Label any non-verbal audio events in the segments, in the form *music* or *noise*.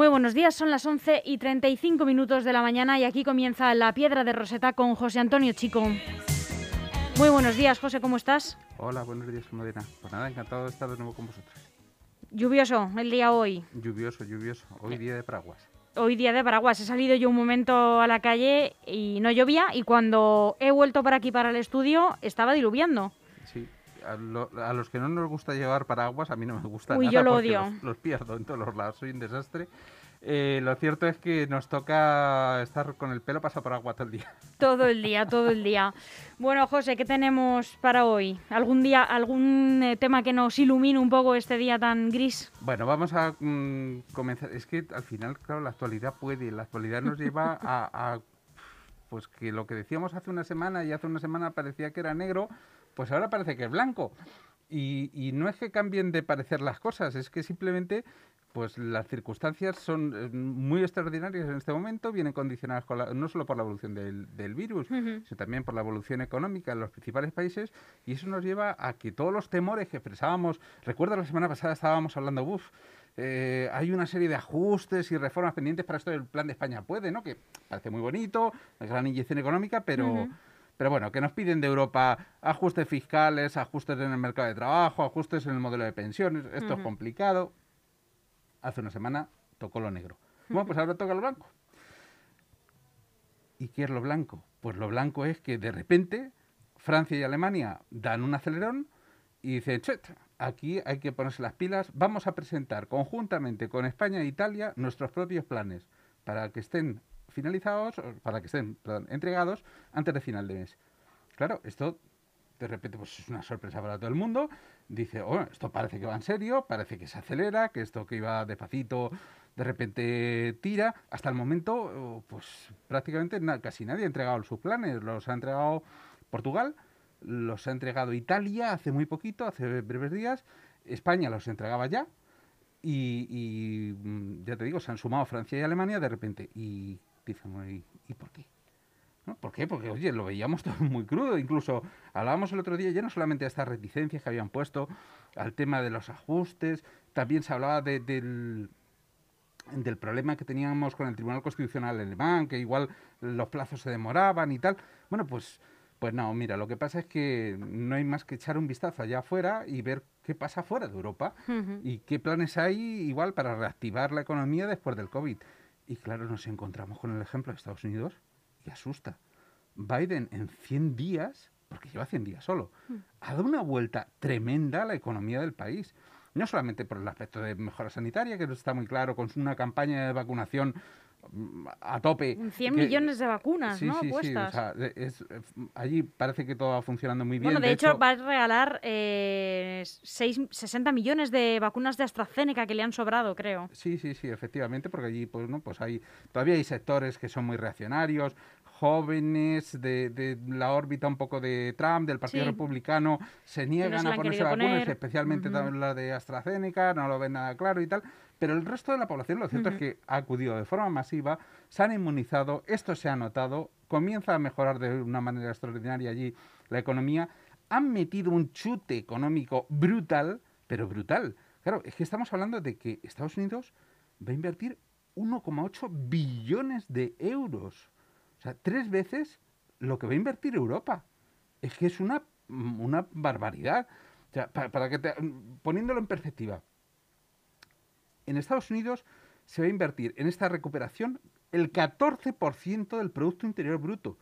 Muy buenos días, son las 11 y 35 minutos de la mañana y aquí comienza La Piedra de Roseta con José Antonio Chico. Muy buenos días, José, ¿cómo estás? Hola, buenos días, Modena. Pues nada, encantado de estar de nuevo con vosotros. Lluvioso el día hoy. Lluvioso, lluvioso. Hoy día de paraguas. Hoy día de paraguas. He salido yo un momento a la calle y no llovía y cuando he vuelto para aquí para el estudio estaba diluviando. Sí, a, los que no nos gusta llevar paraguas, a mí no me gusta Uy, nada yo lo porque odio. Los, los pierdo en todos los lados, soy un desastre. Eh, lo cierto es que nos toca estar con el pelo pasado por agua todo el día. *laughs* Todo el día, todo el día. Bueno, José, ¿qué tenemos para hoy? ¿Algún día, algún eh, tema que nos ilumine un poco este día tan gris? Bueno, vamos a mm, comenzar. Es que al final, claro, la actualidad puede, la actualidad nos lleva *laughs* a, a, pues que lo que decíamos hace una semana y hace una semana parecía que era negro, pues ahora parece que es blanco. Y, y, no es que cambien de parecer las cosas, es que simplemente pues las circunstancias son eh, muy extraordinarias en este momento, vienen condicionadas con la, no solo por la evolución del, del virus, uh -huh. sino también por la evolución económica en los principales países, y eso nos lleva a que todos los temores que expresábamos, recuerdo la semana pasada estábamos hablando, uff, eh, hay una serie de ajustes y reformas pendientes para esto del plan de España puede, ¿no? Que parece muy bonito, una gran inyección económica, pero... Uh -huh. Pero bueno, que nos piden de Europa ajustes fiscales, ajustes en el mercado de trabajo, ajustes en el modelo de pensiones. Esto uh -huh. es complicado hace una semana tocó lo negro. *laughs* Bueno, pues ahora toca lo blanco. ¿Y qué es lo blanco? Pues lo blanco es que de repente Francia y Alemania dan un acelerón y dicen, Chet, aquí hay que ponerse las pilas, vamos a presentar conjuntamente con España e Italia nuestros propios planes para que estén finalizados, para que estén entregados antes de final de mes. Claro, esto de repente pues es una sorpresa para todo el mundo. Dice, oh, esto parece que va en serio, parece que se acelera, que esto que iba despacito de repente tira. Hasta el momento, pues prácticamente casi nadie ha entregado sus planes. Los ha entregado Portugal, los ha entregado Italia hace muy poquito, hace breves días. España los entregaba ya. Y, y ya te digo, se han sumado Francia y Alemania de repente. Y dicen, ¿y, ¿y por qué? ¿No? ¿Por qué? Porque, oye, lo veíamos *laughs* todo muy crudo. Incluso hablábamos el otro día ya no solamente de estas reticencias que habían puesto al tema de los ajustes, también se hablaba de, del, del problema que teníamos con el Tribunal Constitucional alemán, que igual los plazos se demoraban y tal. Bueno, pues, pues no, mira, lo que pasa es que no hay más que echar un vistazo allá afuera y ver qué pasa fuera de Europa uh -huh. y qué planes hay igual para reactivar la economía después del COVID. Y claro, nos encontramos con el ejemplo de Estados Unidos y asusta. Biden en 100 días, porque lleva 100 días solo, mm. ha dado una vuelta tremenda a la economía del país. No solamente por el aspecto de mejora sanitaria, que está muy claro, con una campaña de vacunación a tope. 100 que, millones de vacunas, sí, ¿no? Sí, Puestas. sí, o sea, es, allí parece que todo va funcionando muy bien. Bueno, de, de hecho, hecho, va a regalar eh, 6, 60 millones de vacunas de AstraZeneca que le han sobrado, creo. Sí, sí, sí, efectivamente, porque allí pues, ¿no? pues hay, todavía hay sectores que son muy reaccionarios, jóvenes de, de, la órbita un poco de Trump, del Partido Sí. Republicano, se niegan no a se ponerse vacunas, poner. especialmente también la de AstraZeneca, no lo ven nada claro y tal. Pero el resto de la población, lo cierto es que ha acudido de forma masiva, se han inmunizado, esto se ha notado, comienza a mejorar de una manera extraordinaria allí la economía, han metido un chute económico brutal, pero brutal. Claro, es que estamos hablando de que Estados Unidos va a invertir 1,8 billones de euros. O sea, tres veces lo que va a invertir Europa. Es que es una, una barbaridad. O sea, para, para que te- poniéndolo en perspectiva, en Estados Unidos se va a invertir en esta recuperación el 14% del Producto Interior Bruto.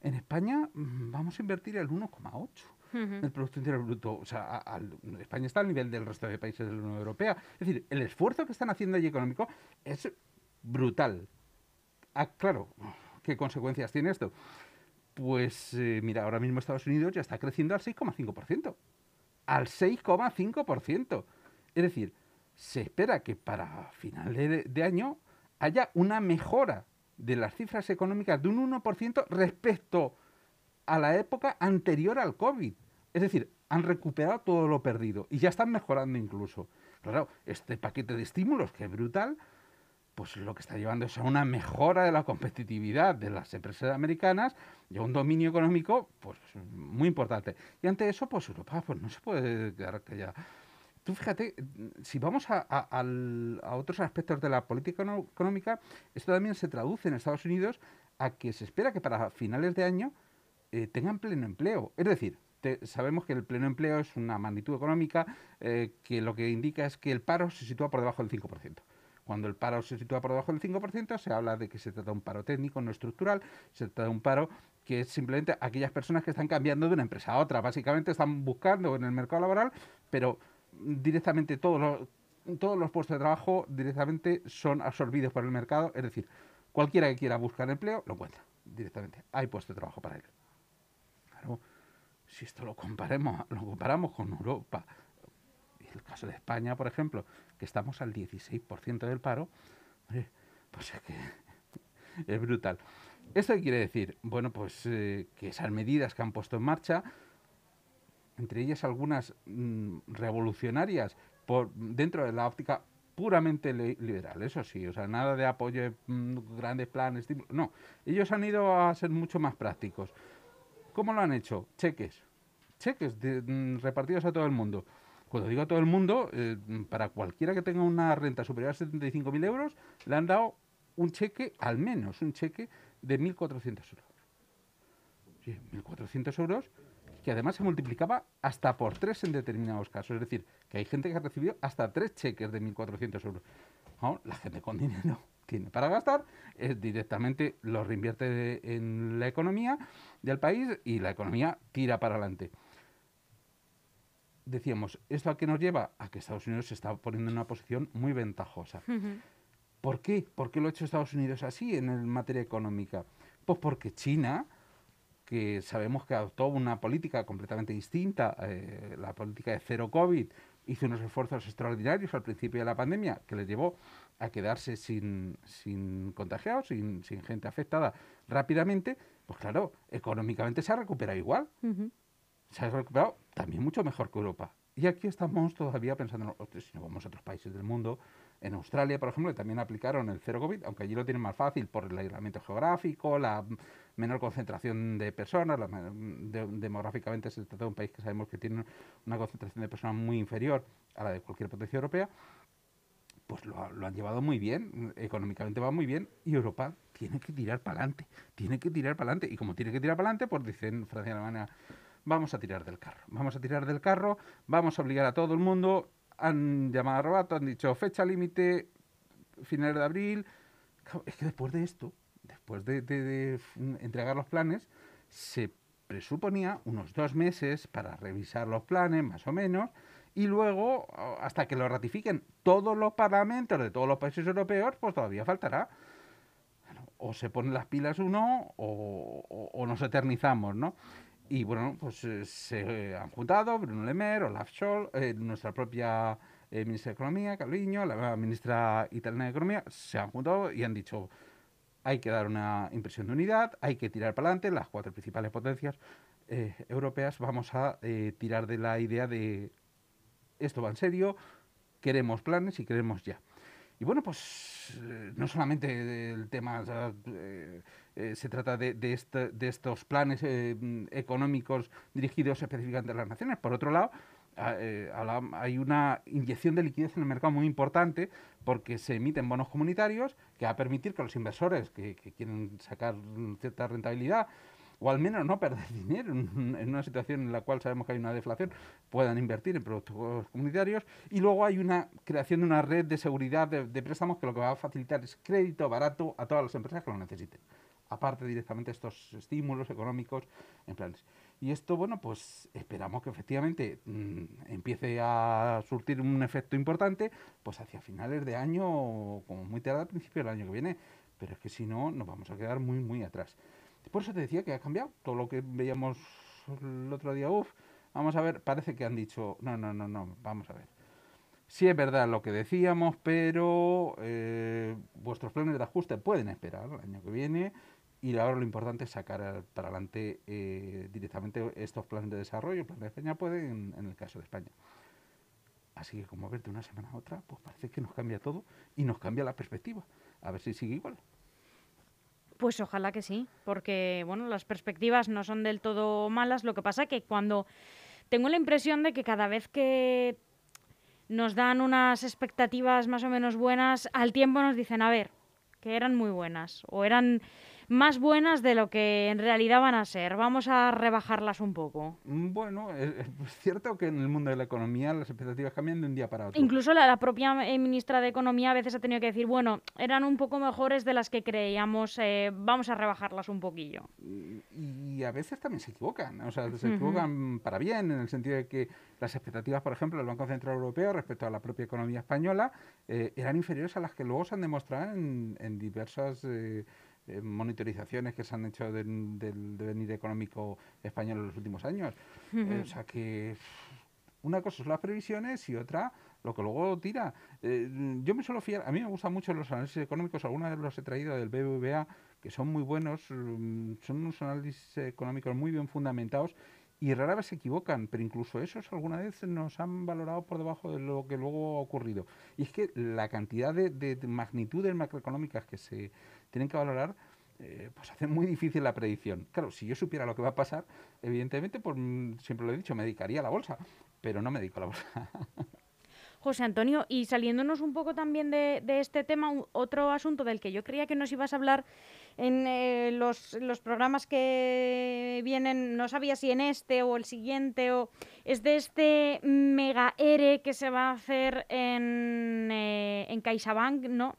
En España mm, vamos a invertir el 1,8% Ujú. del Producto Interior Bruto. O sea, a- España está al nivel del resto de países de la Unión Europea. Es decir, el esfuerzo que están haciendo allí económico es brutal. Ah, claro, ¿qué consecuencias tiene esto? Pues eh, mira, ahora mismo Estados Unidos ya está creciendo al 6,5%. Al 6,5%. Es decir, se espera que para final de, de año haya una mejora de las cifras económicas de un 1% respecto a la época anterior al COVID. Es decir, han recuperado todo lo perdido y ya están mejorando incluso. Claro, este paquete de estímulos, que es brutal, pues lo que está llevando es a una mejora de la competitividad de las empresas americanas y a un dominio económico pues muy importante. Y ante eso, pues Europa pues, no se puede quedar callada. Tú fíjate, si vamos a, otros aspectos de la política económica, esto también se traduce en Estados Unidos a que se espera que para finales de año eh, tengan pleno empleo. Es decir, sabemos que el pleno empleo es una magnitud económica eh, que lo que indica es que el paro se sitúa por debajo del 5%. Cuando el paro se sitúa por debajo del 5%, se habla de que se trata de un paro técnico, no estructural, se trata de un paro que es simplemente aquellas personas que están cambiando de una empresa a otra. Básicamente están buscando en el mercado laboral, pero directamente todos los, todos los puestos de trabajo directamente son absorbidos por el mercado. Es decir, cualquiera que quiera buscar empleo lo encuentra directamente. Hay puesto de trabajo para él. Si esto lo lo comparamos con Europa, el caso de España, por ejemplo, que estamos al 16% del paro, pues es que *laughs* es brutal. ¿Esto qué quiere decir? Bueno, pues eh, que esas medidas que han puesto en marcha, entre ellas algunas mm, revolucionarias por dentro de la óptica puramente liberal, eso sí, o sea, nada de apoyo, mm, grandes planes, no, ellos han ido a ser mucho más prácticos. ¿Cómo lo han hecho? Cheques, cheques mm, repartidos a todo el mundo. Cuando digo a todo el mundo, eh, para cualquiera que tenga una renta superior a 75.000 euros, le han dado un cheque, al menos un cheque, de 1.400 euros. Sí, 1.400 euros que además se multiplicaba hasta por tres en determinados casos. Es decir, que hay gente que ha recibido hasta tres cheques de 1.400 euros. la gente con dinero *laughs* tiene para gastar, es directamente lo reinvierte en la economía del país y la economía tira para adelante decíamos, ¿esto a qué nos lleva? A que Estados Unidos se está poniendo en una posición muy ventajosa. ¿Por qué? ¿Por qué lo ha hecho Estados Unidos así en materia económica? Pues porque China, que sabemos que adoptó una política completamente distinta, eh, la política de cero COVID, hizo unos esfuerzos extraordinarios al principio de la pandemia que les llevó a quedarse sin, sin contagiados, sin, sin gente afectada rápidamente, pues claro, económicamente se ha recuperado igual. Se ha recuperado también mucho mejor que Europa. Y aquí estamos todavía pensando, si no vamos a otros países del mundo, en Australia, por ejemplo, también aplicaron el cero COVID, aunque allí lo tienen más fácil por el aislamiento geográfico, la menor concentración de personas, demográficamente se trata de un país que sabemos que tiene una concentración de personas muy inferior a la de cualquier potencia europea, pues lo, han llevado muy bien, económicamente va muy bien, y Europa tiene que tirar para adelante, tiene que tirar para adelante, y como tiene que tirar para adelante, pues dicen Francia y Alemania, vamos a tirar del carro. Vamos a tirar del carro, vamos a obligar a todo el mundo. Han llamado a Robato, han dicho fecha límite, final de abril. Es que después de esto, después de, entregar los planes, se presuponía unos dos meses para revisar los planes, más o menos, y luego, hasta que lo ratifiquen todos los parlamentos de todos los países europeos, pues todavía faltará. o se ponen las pilas uno o, o nos eternizamos, ¿no? Y bueno, pues eh, se han juntado Bruno Lemer, Olaf Scholz, eh, nuestra propia eh, ministra de Economía, Calviño, la ministra italiana de Economía, se han juntado y han dicho hay que dar una impresión de unidad, hay que tirar para adelante, las cuatro principales potencias europeas, vamos a tirar de la idea de esto va en serio, queremos planes y queremos ya. Y bueno, pues no solamente el tema eh, se trata de, este, de, estos planes eh, económicos dirigidos específicamente a las naciones. Por otro lado, eh, hay una inyección de liquidez en el mercado muy importante porque se emiten bonos comunitarios que va a permitir que los inversores que, quieren sacar cierta rentabilidad o al menos no perder *laughs* dinero en, una situación en la cual sabemos que hay una deflación, puedan invertir en productos comunitarios. Y luego hay una creación de una red de seguridad de préstamos que lo que va a facilitar es crédito barato a todas las empresas que lo necesiten aparte directamente estos estímulos económicos en planes. Y esto, bueno, pues esperamos que efectivamente mm, empiece a surtir un efecto importante, pues hacia finales de año, como muy tarde al principio del año que viene. Pero es que si no, nos vamos a quedar muy, muy atrás. Por eso te decía que ha cambiado todo lo que veíamos el otro día. Uf, vamos a ver, parece que han dicho, no, no, no, no, vamos a ver. Sí es verdad lo que decíamos, pero eh, vuestros planes de ajuste pueden esperar el año que viene y ahora lo importante es sacar para adelante eh, directamente estos planes de desarrollo. El plan de España puede en, el caso de España. Así que como ver de una semana a otra, pues parece que nos cambia todo y nos cambia la perspectiva. A ver si sigue igual. Pues ojalá que sí, porque bueno, las perspectivas no son del todo malas. Lo que pasa que cuando tengo la impresión de que cada vez que nos dan unas expectativas más o menos buenas, al tiempo nos dicen, a ver, que eran muy buenas o eran más buenas de lo que en realidad van a ser. Vamos a rebajarlas un poco. Mm, bueno, es, cierto que en el mundo de la economía las expectativas cambian de un día para otro. Incluso la, propia eh, ministra de Economía a veces ha tenido que decir, bueno, eran un poco mejores de las que creíamos, eh, vamos a rebajarlas un poquillo. Y, a veces también se equivocan, o sea, se equivocan para bien, en el sentido de que las expectativas, por ejemplo, del Banco Central Europeo respecto a la propia economía española eh, eran inferiores a las que luego se han demostrado en, en diversas eh, monitorizaciones que se han hecho del, devenir económico español en los últimos años. Eh, o sea que una cosa son las previsiones y otra lo que luego tira. Eh, yo me suelo fiar, a mí me gustan mucho los análisis económicos, algunos de los he traído del BBVA, que son muy buenos, mm, son unos análisis económicos muy bien fundamentados y rara vez se equivocan, pero incluso esos alguna vez nos han valorado por debajo de lo que luego ha ocurrido. Y es que la cantidad de, de magnitudes macroeconómicas que se tienen que valorar, eh, pues hace muy difícil la predicción. Claro, si yo supiera lo que va a pasar, evidentemente, pues mm, siempre lo he dicho, me dedicaría a la bolsa, pero no me dedico a la bolsa. *laughs* José Antonio, y saliéndonos un poco también de, este tema, otro asunto del que yo creía que nos ibas a hablar en eh, los, los, programas que vienen, no sabía si en este o el siguiente, o es de este mega ERE que se va a hacer en, eh, en CaixaBank, ¿no?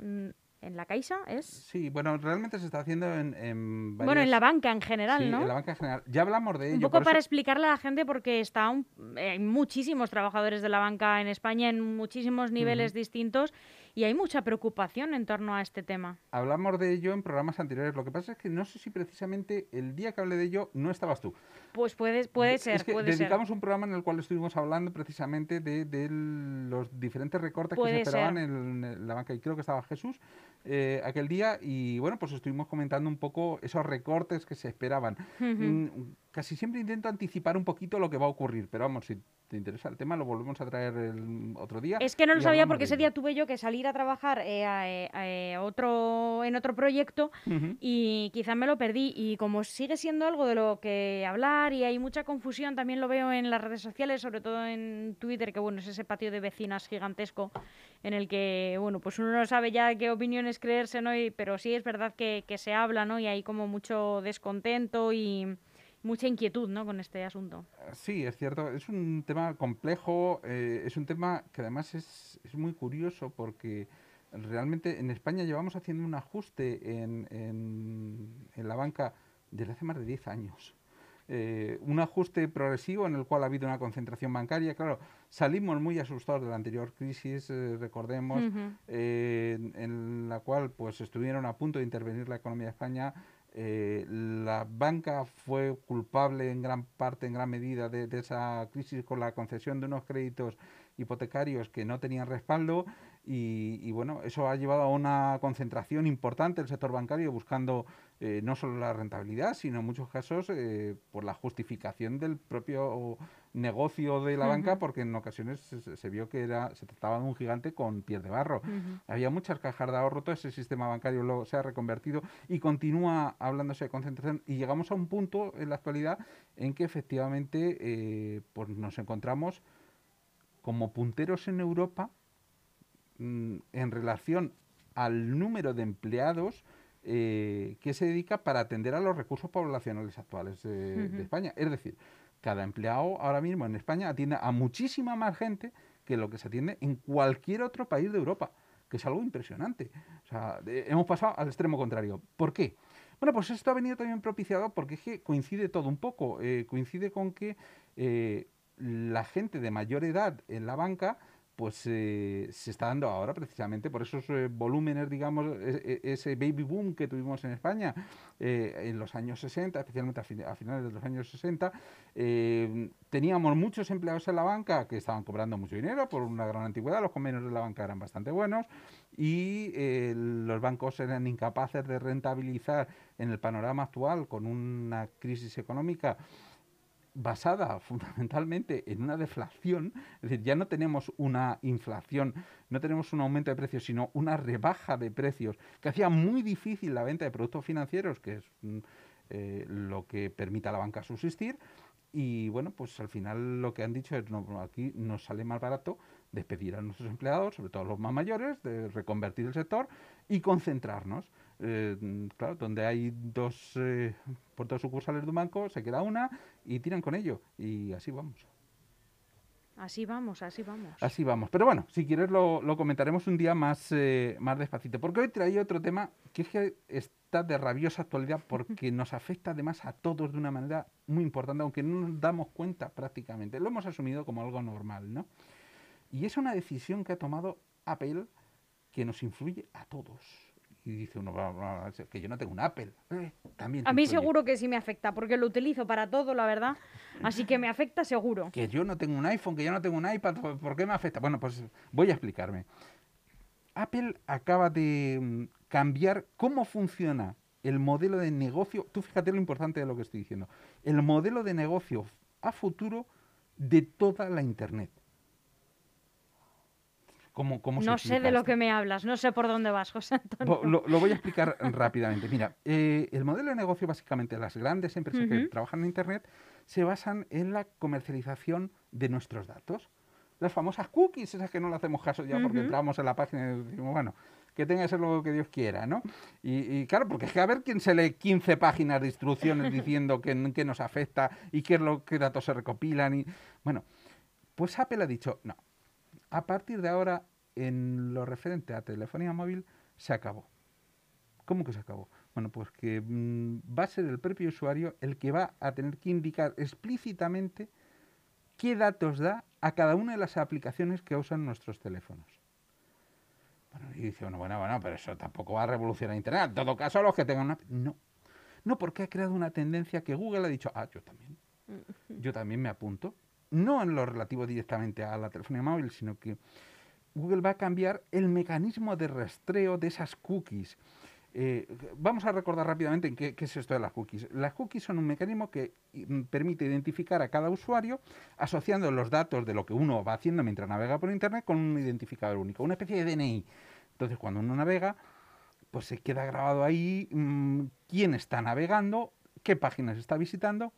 ¿En la Caixa es? Sí, bueno, realmente se está haciendo en, en Bueno, en la banca en general, sí, ¿no? en la banca en general. Ya hablamos de ello. Un poco para explicarle a la gente porque está hay muchísimos trabajadores de la banca en España en muchísimos niveles distintos y hay mucha preocupación en torno a este tema. Hablamos de ello en programas anteriores. Lo que pasa es que no sé si precisamente el día que hablé de ello no estabas tú. Pues puede, puede ser. Es que dedicamos un programa en el cual estuvimos hablando precisamente de, los diferentes recortes que se esperaban en, la banca. Y creo que estaba Jesús eh, aquel día. Y bueno, pues estuvimos comentando un poco esos recortes que se esperaban. Mm, casi siempre intento anticipar un poquito lo que va a ocurrir, pero vamos, si te interesa el tema, lo volvemos a traer el otro día. Es que no lo sabía porque ese día tuve yo que salir a trabajar eh, eh, otro, en otro proyecto y quizás me lo perdí. Y como sigue siendo algo de lo que hablar y hay mucha confusión, también lo veo en las redes sociales, sobre todo en Twitter, que bueno, es ese patio de vecinas gigantesco en el que, bueno, pues uno no sabe ya qué opiniones creerse, ¿no? pero sí es verdad que, que se habla, ¿no? Y hay como mucho descontento y mucha inquietud ¿no? con este asunto. Sí, es cierto. Es un tema complejo, eh, es un tema que además es, es, muy curioso porque realmente en España llevamos haciendo un ajuste en, en, la banca desde hace más de 10 años. Eh, un ajuste progresivo en el cual ha habido una concentración bancaria. Claro, salimos muy asustados de la anterior crisis, eh, recordemos, en, en, la cual pues estuvieron a punto de intervenir la economía de España eh, la banca fue culpable en gran parte, en gran medida, de, esa crisis con la concesión de unos créditos hipotecarios que no tenían respaldo y, bueno, eso ha llevado a una concentración importante del sector bancario buscando eh, no solo la rentabilidad, sino en muchos casos eh, por la justificación del propio negocio de la banca, porque en ocasiones se, vio que era se trataba de un gigante con piel de barro. Había muchas cajas de ahorro, todo ese sistema bancario luego se ha reconvertido y continúa hablándose de concentración y llegamos a un punto en la actualidad en que efectivamente eh, pues nos encontramos como punteros en Europa mm, en relación al número de empleados eh, que se dedica para atender a los recursos poblacionales actuales de España. Es decir, cada empleado ahora mismo en España atiende a muchísima más gente que lo que se atiende en cualquier otro país de Europa, que es algo impresionante. O sea, hemos pasado al extremo contrario. ¿Por qué? Bueno, pues esto ha venido también propiciado porque es que coincide todo un poco. Eh, coincide con que eh, la gente de mayor edad en la banca pues eh, se está dando ahora precisamente por esos eh, volúmenes, digamos, e, e, ese baby boom que tuvimos en España eh, en los años 60, especialmente a, finales de los años 60. teníamos muchos empleados en la banca que estaban cobrando mucho dinero por una gran antigüedad, los convenios de la banca eran bastante buenos y los bancos eran incapaces de rentabilizar en el panorama actual con una crisis económica basada fundamentalmente en una deflación, es decir, ya no tenemos una inflación, no tenemos un aumento de precios, sino una rebaja de precios que hacía muy difícil la venta de productos financieros, que es mm, eh, lo que permite a la banca subsistir, Y bueno, pues al final lo que han dicho es, no, aquí nos sale más barato despedir a nuestros empleados, sobre todo los más mayores, de reconvertir el sector y concentrarnos. Eh, claro, donde hay dos eh, puertos sucursales de un banco, se queda una y tiran con ello. Y así vamos. Así vamos, así vamos. Así vamos. Pero bueno, si quieres lo, comentaremos un día más, eh, más despacito. Porque hoy traía otro tema que es que está de rabiosa actualidad *laughs* porque nos afecta además a todos de una manera muy importante, aunque no nos damos cuenta prácticamente. Lo hemos asumido como algo normal, ¿no? Y es una decisión que ha tomado Apple que nos influye a todos y dice uno, que yo no tengo un Apple. Eh, también a mí seguro que sí me afecta, porque lo utilizo para todo, la verdad. Así que me afecta seguro. Que yo no tengo un iPhone, que yo no tengo un iPad, ¿por qué me afecta? Bueno, pues voy a explicarme. Apple acaba de mm, cambiar cómo funciona el modelo de negocio. Tú fíjate lo importante de lo que estoy diciendo. El modelo de negocio a futuro de toda la Internet no sé de lo que me hablas, no sé por dónde vas, José Antonio. Lo, voy a explicar *laughs* rápidamente. Mira, eh, el modelo de negocio básicamente de las grandes empresas que trabajan en Internet se basan en la comercialización de nuestros datos. Las famosas cookies, esas que no le hacemos caso ya porque entramos en la página y decimos, bueno, que tenga que ser lo que Dios quiera, ¿no? Y, claro, porque es que a ver quién se lee 15 páginas de instrucciones *laughs* diciendo qué nos afecta y qué, es lo, qué datos se recopilan. y Bueno, pues Apple ha dicho, no, a partir de ahora, en lo referente a telefonía móvil, se acabó. ¿Cómo que se acabó? Bueno, pues que mm, va a ser el propio usuario el que va a tener que indicar explícitamente qué datos da a cada una de las aplicaciones que usan nuestros teléfonos. Bueno, y dice bueno, bueno, bueno, pero eso tampoco va a revolucionar Internet. En todo caso, los que tengan una... No. No, porque ha creado una tendencia que Google ha dicho, ah, yo también. Yo también me apunto no en lo relativo directamente a la telefonía móvil, sino que Google va a cambiar el mecanismo de rastreo de esas cookies. Eh, vamos a recordar rápidamente qué, qué, es esto de las cookies. Las cookies son un mecanismo que mm, permite identificar a cada usuario asociando los datos de lo que uno va haciendo mientras navega por Internet con un identificador único, una especie de DNI. Entonces, cuando uno navega, pues se queda grabado ahí mm, quién está navegando, qué páginas está visitando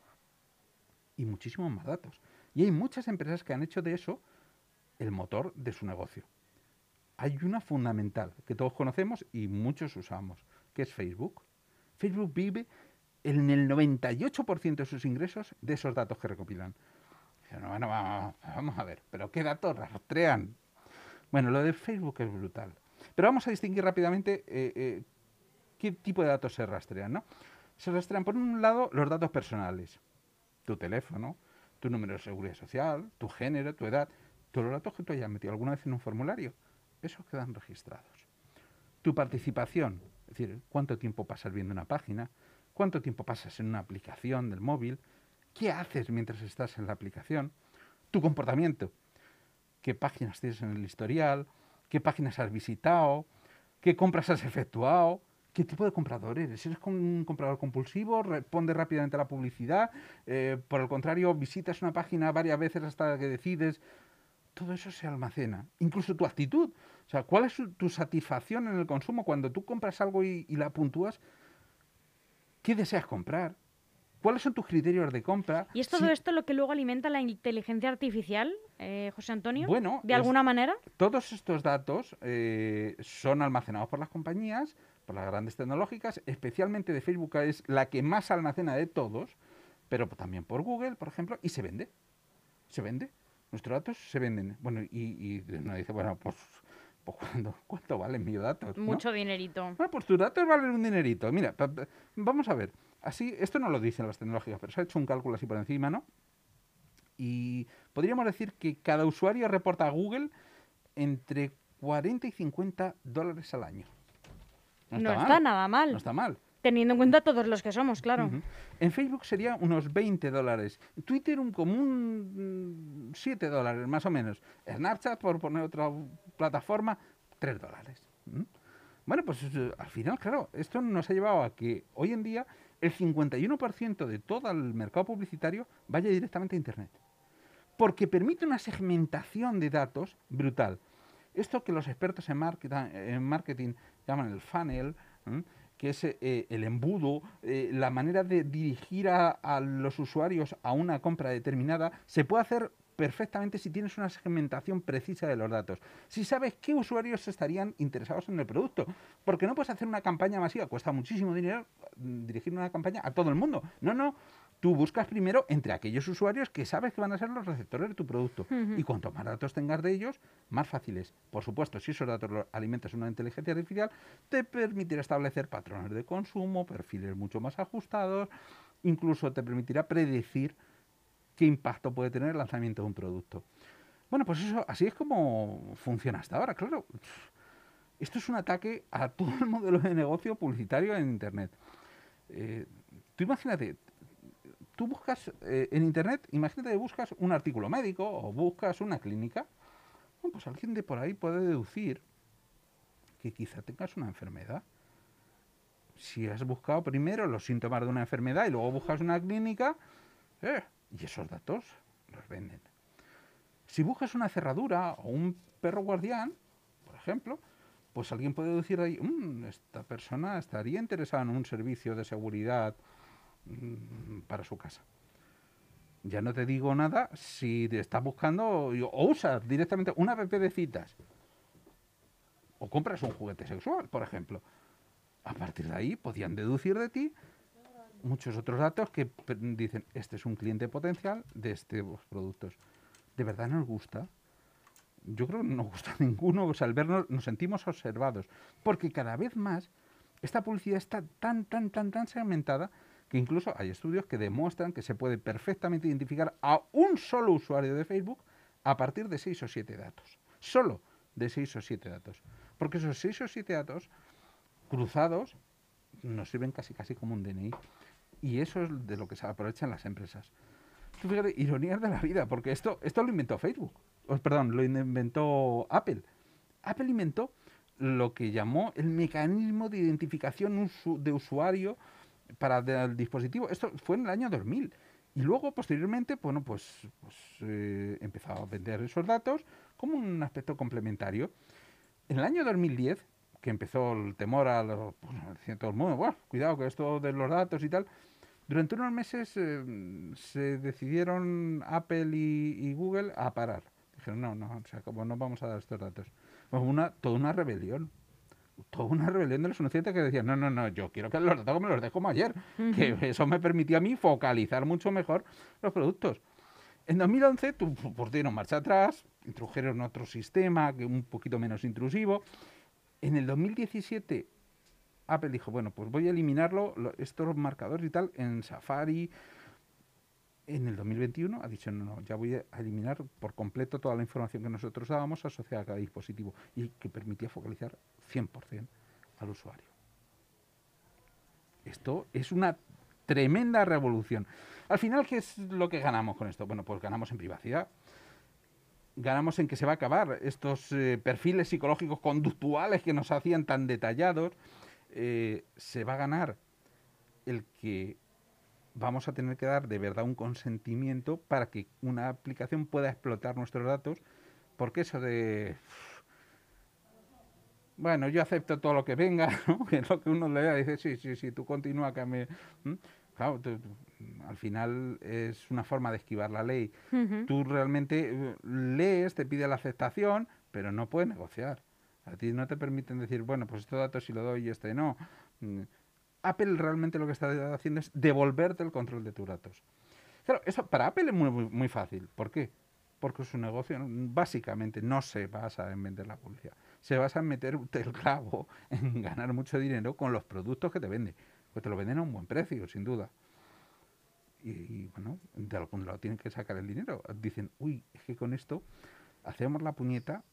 y muchísimos más datos. Y hay muchas empresas que han hecho de eso el motor de su negocio. Hay una fundamental que todos conocemos y muchos usamos, que es Facebook. Facebook vive en el 98% de sus ingresos de esos datos que recopilan. Vamos a ver, pero ¿qué datos rastrean? Bueno, lo de Facebook es brutal. Pero vamos a distinguir rápidamente eh, eh, qué tipo de datos se rastrean. ¿no? Se rastrean, por un lado, los datos personales. Tu teléfono, tu número de seguridad social, tu género, tu edad, todos los datos que tú hayas metido alguna vez en un formulario, esos quedan registrados. Tu participación, es decir, cuánto tiempo pasas viendo una página, cuánto tiempo pasas en una aplicación del móvil, qué haces mientras estás en la aplicación, tu comportamiento, qué páginas tienes en el historial, qué páginas has visitado, qué compras has efectuado, ¿Qué tipo de comprador eres? ¿Eres un comprador compulsivo? ¿Responde rápidamente a la publicidad? Eh, por el contrario, visitas una página varias veces hasta que decides. Todo eso se almacena. Incluso tu actitud. O sea, ¿cuál es tu satisfacción en el consumo cuando tú compras algo y, la puntúas? ¿Qué deseas comprar? ¿Cuáles son tus criterios de compra? ¿Y es todo esto lo que luego alimenta la inteligencia artificial, eh, José Antonio? Bueno, ¿de alguna manera? Todos estos datos eh, son almacenados por las compañías, por las grandes tecnológicas, especialmente de Facebook, es la que más almacena de todos, pero también por Google, por ejemplo, y se vende. Se vende. Nuestros datos se venden. Bueno, y, uno dice, bueno, pues, *laughs* pues ¿cuánto, valen mis datos? Mucho dinerito. Bueno, pues tus datos valen un dinerito. Mira, vamos a ver. Así, esto no lo dicen las tecnológicas, pero se ha hecho un cálculo así por encima, ¿no? Y podríamos decir que cada usuario reporta a Google entre 40 y 50 dólares al año. No, está, nada mal. No está mal. Teniendo en cuenta todos los que somos, claro. En Facebook sería unos 20 dólares. Twitter un común 7 dólares, más o menos. Snapchat, por poner otra plataforma, 3 dólares. Bueno, pues eh, al final, claro, esto nos ha llevado a que hoy en día el 51% de todo el mercado publicitario vaya directamente a Internet. Porque permite una segmentación de datos brutal. Esto que los expertos en marketing llaman el funnel, que es eh, el embudo, eh, la manera de dirigir a, a, los usuarios a una compra determinada, se puede hacer perfectamente si tienes una segmentación precisa de los datos. Si sabes qué usuarios estarían interesados en el producto. Porque no puedes hacer una campaña masiva, cuesta muchísimo dinero mm, dirigir una campaña a todo el mundo. No, no. Tú buscas primero entre aquellos usuarios que sabes que van a ser los receptores de tu producto. Y cuanto más datos tengas de ellos, más fáciles. Por supuesto, si esos datos los alimentas una inteligencia artificial, te permitirá establecer patrones de consumo, perfiles mucho más ajustados, incluso te permitirá predecir qué impacto puede tener el lanzamiento de un producto. Bueno, pues eso, así es como funciona hasta ahora, claro. Esto es un ataque a todo el modelo de negocio publicitario en Internet. Eh, tú imagínate, tú buscas eh, en Internet, imagínate que buscas un artículo médico o buscas una clínica, bueno, pues alguien de por ahí puede deducir que quizá tengas una enfermedad. Si has buscado primero los síntomas de una enfermedad y luego buscas una clínica, eh, y esos datos los venden. Si buscas una cerradura o un perro guardián, por ejemplo, pues alguien puede decir ahí, mmm, esta persona estaría interesada en un servicio de seguridad para su casa. Ya no te digo nada si te estás buscando o usas directamente una app de citas o compras un juguete sexual, por ejemplo. A partir de ahí podían deducir de ti muchos otros datos que dicen, este es un cliente potencial de estos productos. ¿De verdad nos gusta? Yo creo que no nos gusta *laughs* ninguno, o sea, al vernos nos sentimos observados, porque cada vez más esta publicidad está tan, tan, tan, tan segmentada incluso hay estudios que demuestran que se puede perfectamente identificar a un solo usuario de Facebook a partir de seis o siete datos. Solo de seis o siete datos. Porque esos seis o siete datos cruzados nos sirven casi casi como un DNI. Y eso es de lo que se aprovechan las empresas. Tú fíjate, ironías de la vida, porque esto, esto lo inventó Facebook. perdón, lo inventó Apple. Apple inventó lo que llamó el mecanismo de identificación de usuario para el dispositivo. Esto fue en el año 2000. Y luego, posteriormente, bueno, pues, pues eh, empezó a vender esos datos como un aspecto complementario. En el año 2010, que empezó el temor a los, pues, todo el mundo, bueno, cuidado que esto de los datos y tal, durante unos meses eh, se decidieron Apple y, Google a parar. Dijeron, no, no, o sea, como no vamos a dar estos datos. Pues una, toda una rebelión. Toda una rebelión de los anunciantes que decían, no, no, no, yo quiero que los datos me los dejo como ayer. Que eso me permitió a mí focalizar mucho mejor los productos. En 2011 tu, pues dieron marcha atrás, introdujeron otro sistema que un poquito menos intrusivo. En el 2017 Apple dijo, bueno, pues voy a eliminarlo, estos marcadores y tal, en Safari. En el 2021 ha dicho, no, no, ya voy a eliminar por completo toda la información que nosotros dábamos asociada a cada dispositivo y que permitía focalizar 100% al usuario. Esto es una tremenda revolución. Al final, ¿qué es lo que ganamos con esto? Bueno, pues ganamos en privacidad, ganamos en que se va a acabar estos eh, perfiles psicológicos conductuales que nos hacían tan detallados, eh, se va a ganar el que vamos a tener que dar de verdad un consentimiento para que una aplicación pueda explotar nuestros datos, porque eso de... Bueno, yo acepto todo lo que venga, *laughs* ¿no? que es lo que uno le da, dice, sí, sí, sí, tú continúa que me... Claro, al final es una forma de esquivar la ley. Tú realmente eh, lees, te pide la aceptación, pero no puedes negociar. A ti no te permiten decir, bueno, pues este dato sí lo doy y este no. Mm, Apple realmente lo que está haciendo es devolverte el control de tus datos. Claro, eso para Apple es muy, muy, fácil. ¿Por qué? Porque su negocio básicamente no se basa en vender la publicidad. Se basa en meter el clavo, *laughs* en ganar mucho dinero con los productos que te vende. Pues te lo venden a un buen precio, sin duda. Y, bueno, de algún lado tienen que sacar el dinero. Dicen, uy, es que con esto hacemos la puñeta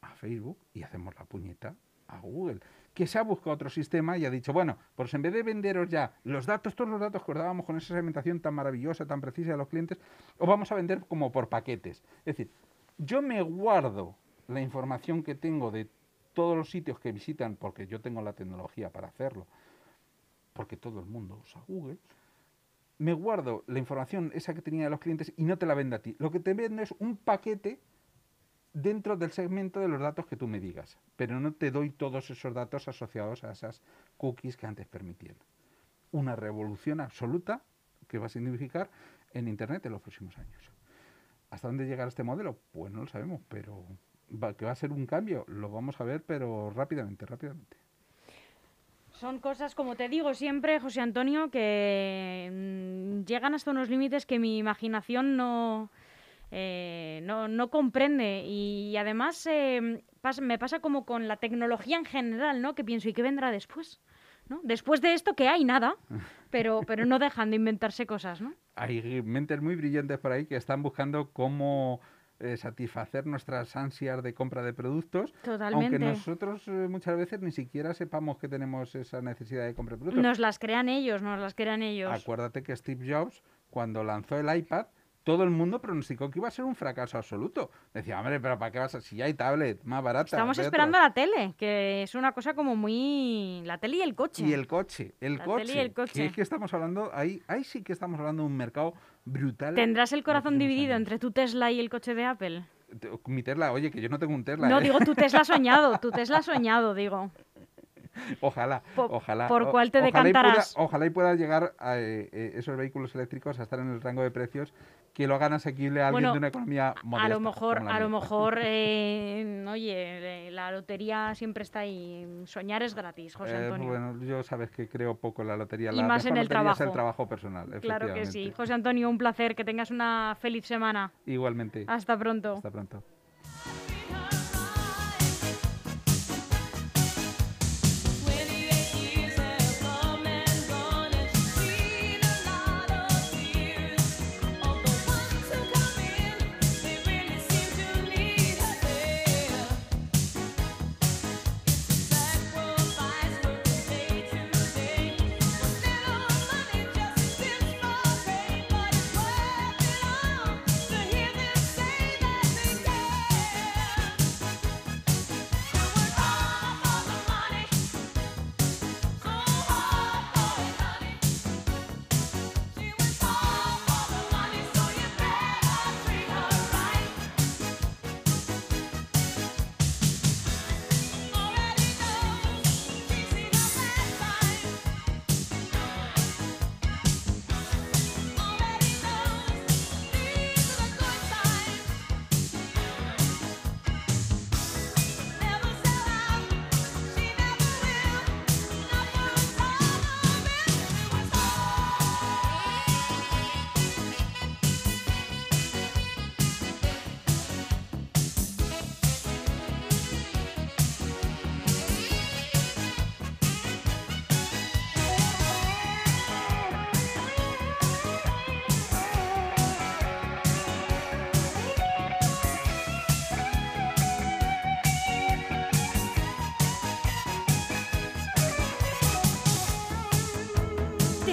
a Facebook y hacemos la puñeta a Google, que se ha buscado otro sistema y ha dicho, bueno, pues en vez de venderos ya los datos, todos los datos que os dábamos con esa segmentación tan maravillosa, tan precisa de los clientes, os vamos a vender como por paquetes. Es decir, yo me guardo la información que tengo de todos los sitios que visitan, porque yo tengo la tecnología para hacerlo, porque todo el mundo usa Google, me guardo la información esa que tenía de los clientes y no te la vendo a ti. Lo que te vendo es un paquete dentro del segmento de los datos que tú me digas, pero no te doy todos esos datos asociados a esas cookies que antes permitían. Una revolución absoluta que va a significar en Internet en los próximos años. ¿Hasta dónde llegará este modelo? Pues no lo sabemos, pero que va a ser un cambio, lo vamos a ver, pero rápidamente, rápidamente. Son cosas, como te digo siempre, José Antonio, que mm, llegan hasta unos límites que mi imaginación no, eh, no, comprende. Y, además eh, me pasa como con la tecnología en general, ¿no? Que pienso, ¿y qué vendrá después? ¿no? Después de esto, que hay? Nada. Pero, *laughs* pero no dejan de inventarse cosas, ¿no? Hay mentes muy brillantes por ahí que están buscando cómo eh, satisfacer nuestras ansias de compra de productos, Totalmente. aunque nosotros eh, muchas veces ni siquiera sepamos que tenemos esa necesidad de compra de productos. Nos las crean ellos, nos las crean ellos. Acuérdate que Steve Jobs, cuando lanzó el iPad, todo el mundo pronosticó que iba a ser un fracaso absoluto. Decía, hombre, pero ¿para qué vas a...? Si ya hay tablet más barata. Estamos esperando a la tele, que es una cosa como muy... La tele y el coche. Y el coche, el coche. Tele y el coche. Que es que estamos hablando, ahí, ahí sí que estamos hablando de un mercado brutal. ¿Tendrás el corazón dividido entre tu Tesla y el coche de Apple? Mi Tesla, oye, que yo no tengo un Tesla. No, ¿eh? digo tu Tesla *laughs* soñado, tu Tesla soñado, digo. Ojalá, *laughs* ojalá. ¿Por cuál te ojalá decantarás? Y pueda, ojalá y pueda llegar a, eh, esos vehículos eléctricos a estar en el rango de precios que lo hagan asequible a alguien de una economía modesta. A lo mejor, a lo mejor *laughs* eh, oye, la lotería siempre está ahí. Soñar es gratis, José eh, Antonio. bueno, yo sabes que creo poco en la lotería. Y más en el trabajo. Es el trabajo personal. Claro que sí. José Antonio, un placer. Que tengas una feliz semana. Igualmente. Hasta pronto. Hasta pronto.